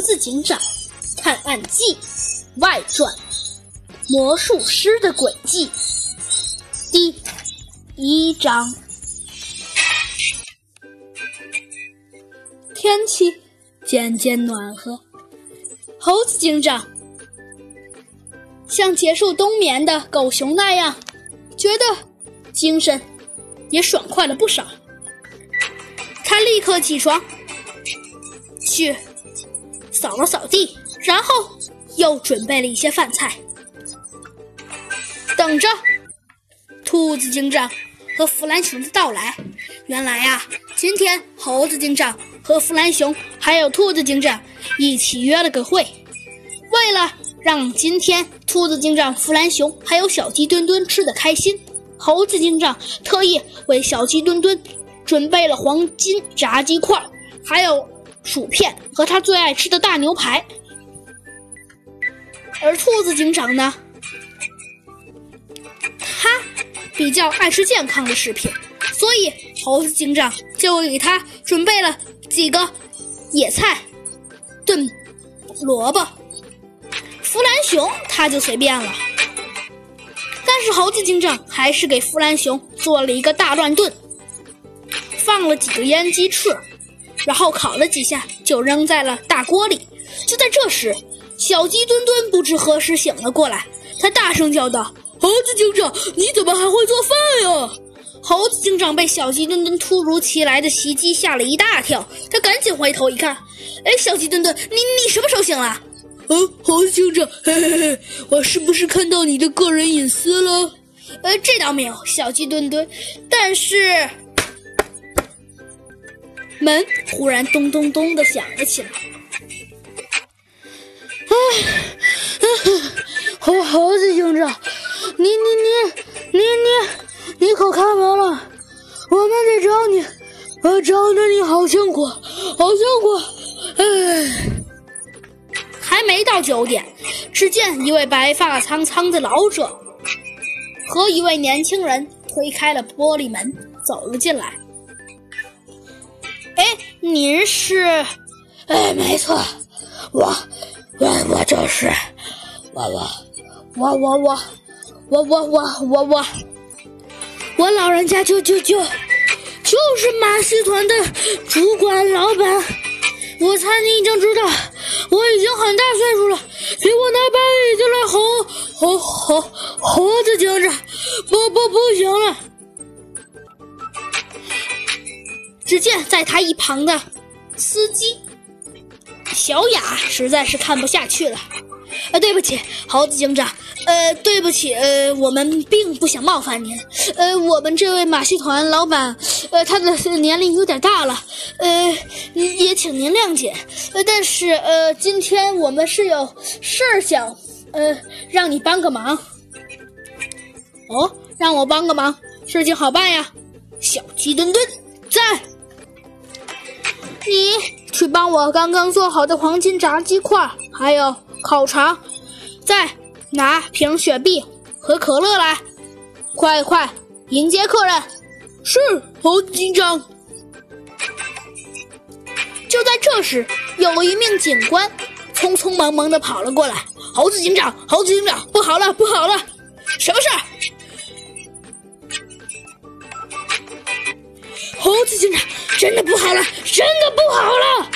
猴子警长探案记外传：魔术师的诡计。第一章。天气渐渐暖和，猴子警长像结束冬眠的狗熊那样，觉得精神也爽快了不少。他立刻起床，去扫了扫地，然后又准备了一些饭菜，等着兔子警长和弗兰熊的到来。原来呀，今天猴子警长。和弗兰熊还有兔子警长一起约了个会，为了让今天兔子警长、弗兰熊还有小鸡墩墩吃得开心，猴子警长特意为小鸡墩墩准备了黄金炸鸡块，还有薯片和他最爱吃的大牛排。而兔子警长呢，他比较爱吃健康的食品，所以猴子警长就给他准备了。几个野菜炖萝卜，弗兰熊他就随便了。但是猴子警长还是给弗兰熊做了一个大乱炖，放了几个腌鸡翅，然后烤了几下就扔在了大锅里。就在这时，小鸡墩墩不知何时醒了过来，他大声叫道：“猴子警长，你怎么还会做饭呀？”猴子警长被小鸡墩墩突如其来的袭击吓了一大跳，他赶紧回头一看，哎，小鸡墩墩，你你什么时候醒了？哦，猴子警长，嘿嘿嘿，我是不是看到你的个人隐私了？呃，这倒没有，小鸡墩墩。但是门忽然咚咚咚的响了起来。哎，猴猴子警长，你你你你你。你可开门了，我们得找你，我找的你好辛苦，好辛苦，哎！还没到九点，只见一位白发苍苍的老者和一位年轻人推开了玻璃门走了进来。您是？哎，没错，我，我，我就是，我，我，我，我，我，我，我，我，我，我。我老人家就就就就是马戏团的主管老板，我猜你已经知道，我已经很大岁数了，给我拿把椅子来猴猴猴猴子警长，不见在他一旁的司机小雅实在是看不下去了，啊，对不起，猴子警长。呃，对不起，呃，我们并不想冒犯您。呃，我们这位马戏团老板，呃，他的年龄有点大了，呃，也请您谅解。但是，呃，今天我们是有事儿想，呃，让你帮个忙。哦，让我帮个忙，事情好办呀。小鸡墩墩你去帮我刚刚做好的黄金炸鸡块，还有烤肠，在。拿瓶雪碧和可乐来，快快迎接客人！是，猴子警长。就在这时，有一名警官匆匆忙忙的跑了过来。猴子警长，猴子警长，不好了，不好了！什么事儿？猴子警长真的不好了真的不好了。